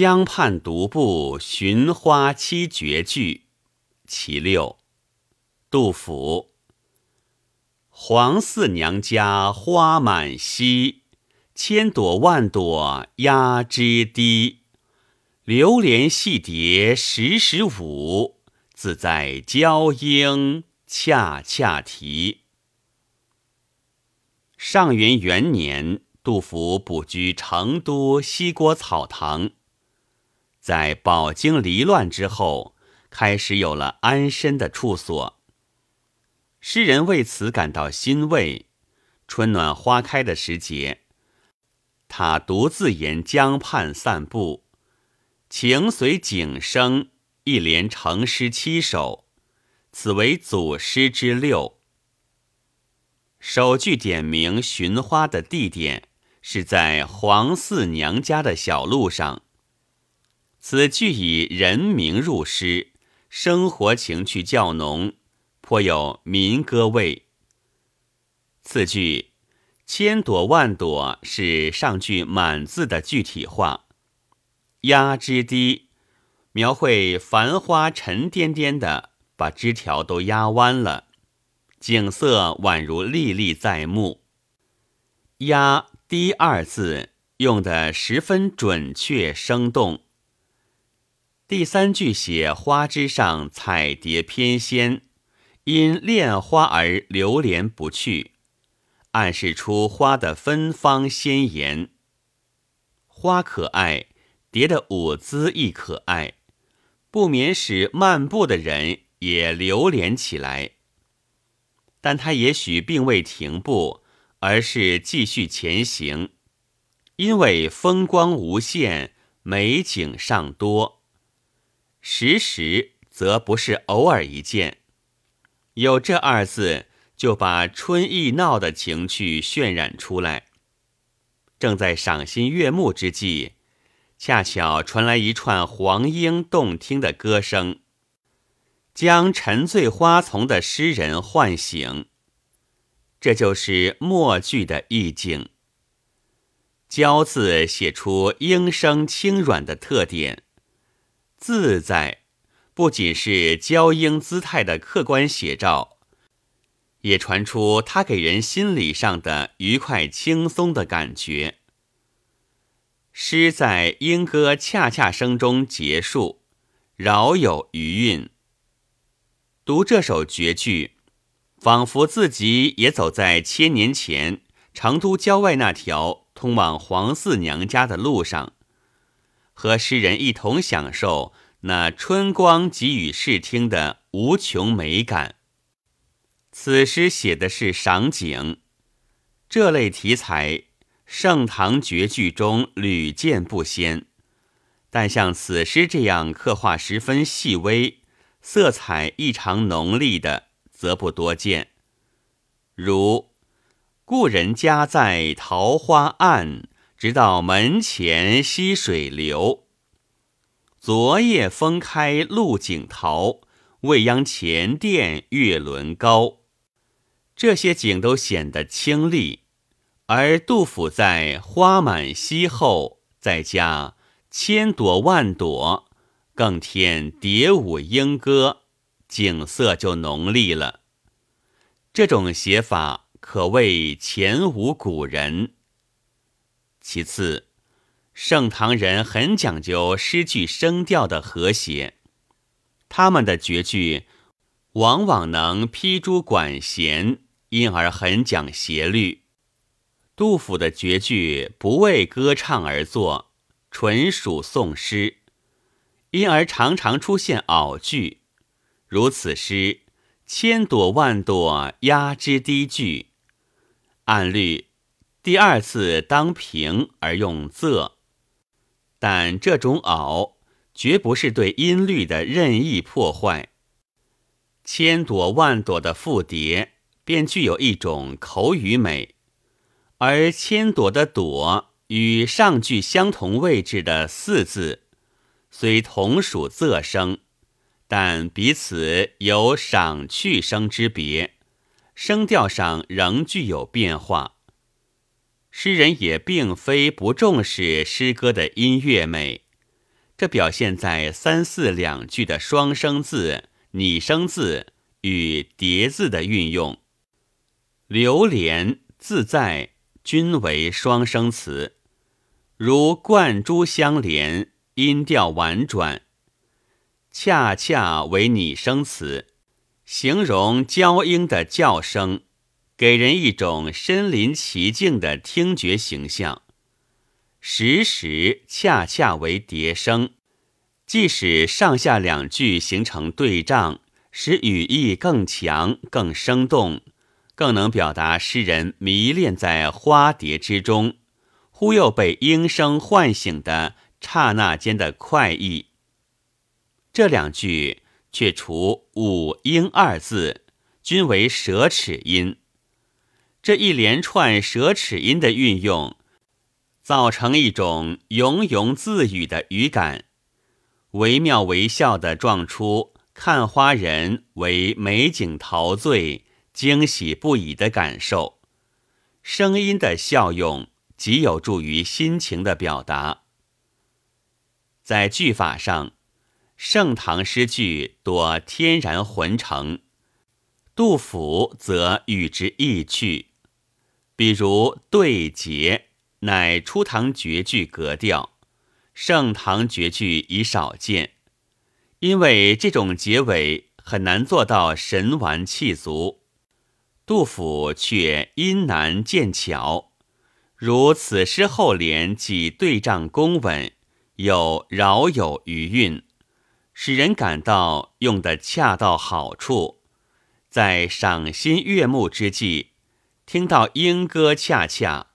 江畔独步寻花七绝句，其六。杜甫。黄四娘家花满蹊，千朵万朵压枝低。流连戏蝶时时舞，自在娇莺恰恰啼。上元元年，杜甫卜居成都西郭草堂。在饱经离乱之后，开始有了安身的处所。诗人为此感到欣慰。春暖花开的时节，他独自沿江畔散步，情随景生，一连成诗七首，此为祖诗之六。首句点明寻花的地点是在黄四娘家的小路上。此句以人名入诗，生活情趣较浓，颇有民歌味。次句“千朵万朵”是上句满字的具体化，“压枝低”描绘繁花沉甸甸的，把枝条都压弯了，景色宛如历历在目。“压低”二字用得十分准确生动。第三句写花枝上彩蝶翩跹，因恋花而流连不去，暗示出花的芬芳鲜艳。花可爱，蝶的舞姿亦可爱，不免使漫步的人也流连起来。但他也许并未停步，而是继续前行，因为风光无限，美景尚多。时时则不是偶尔一见，有这二字，就把春意闹的情趣渲染出来。正在赏心悦目之际，恰巧传来一串黄莺动听的歌声，将沉醉花丛的诗人唤醒。这就是末句的意境。娇字写出莺声轻软的特点。自在，不仅是娇莺姿态的客观写照，也传出他给人心理上的愉快轻松的感觉。诗在莺歌恰恰声中结束，饶有余韵。读这首绝句，仿佛自己也走在千年前成都郊外那条通往黄四娘家的路上。和诗人一同享受那春光给予视听的无穷美感。此诗写的是赏景，这类题材盛唐绝句中屡见不鲜，但像此诗这样刻画十分细微、色彩异常浓丽的，则不多见。如“故人家在桃花岸”。直到门前溪水流，昨夜风开露井桃，未央前殿月轮高。这些景都显得清丽，而杜甫在花满溪后再加千朵万朵，更添蝶舞莺歌，景色就浓丽了。这种写法可谓前无古人。其次，盛唐人很讲究诗句声调的和谐，他们的绝句往往能披诸管弦，因而很讲协律。杜甫的绝句不为歌唱而作，纯属颂诗，因而常常出现拗句，如此诗“千朵万朵压枝低”句，按律。第二次当平而用仄，但这种拗绝不是对音律的任意破坏。千朵万朵的复叠便具有一种口语美，而千朵的朵与上句相同位置的四字，虽同属仄声，但彼此有赏去声之别，声调上仍具有变化。诗人也并非不重视诗歌的音乐美，这表现在三四两句的双生字、拟声字与叠字的运用。流连、自在均为双生词，如贯珠相连，音调婉转；恰恰为拟声词，形容娇莺的叫声，给人一种身临其境的听觉形象。时时恰恰为叠声，即使上下两句形成对仗，使语义更强、更生动。更能表达诗人迷恋在花蝶之中，忽又被莺声唤醒的刹那间的快意。这两句却除“五莺”二字，均为舌齿音。这一连串舌齿音的运用，造成一种庸庸自语的语感，惟妙惟肖地撞出看花人为美景陶醉。惊喜不已的感受，声音的效用极有助于心情的表达。在句法上，盛唐诗句多天然浑成，杜甫则与之异趣。比如对结，乃初唐绝句格调，盛唐绝句已少见，因为这种结尾很难做到神完气足。杜甫却因难见巧，如此诗后联既对仗工稳，又饶有余韵，使人感到用得恰到好处。在赏心悦目之际，听到莺歌恰恰，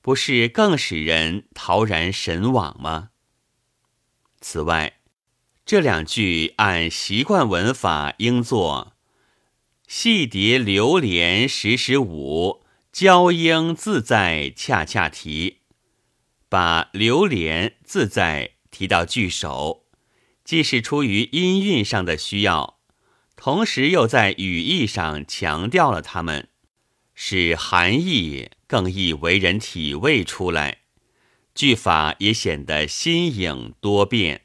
不是更使人陶然神往吗？此外，这两句按习惯文法应作。细蝶流连时时舞，娇莺自在恰恰啼。把流连自在提到句首，既是出于音韵上的需要，同时又在语义上强调了他们，使含义更易为人体味出来，句法也显得新颖多变。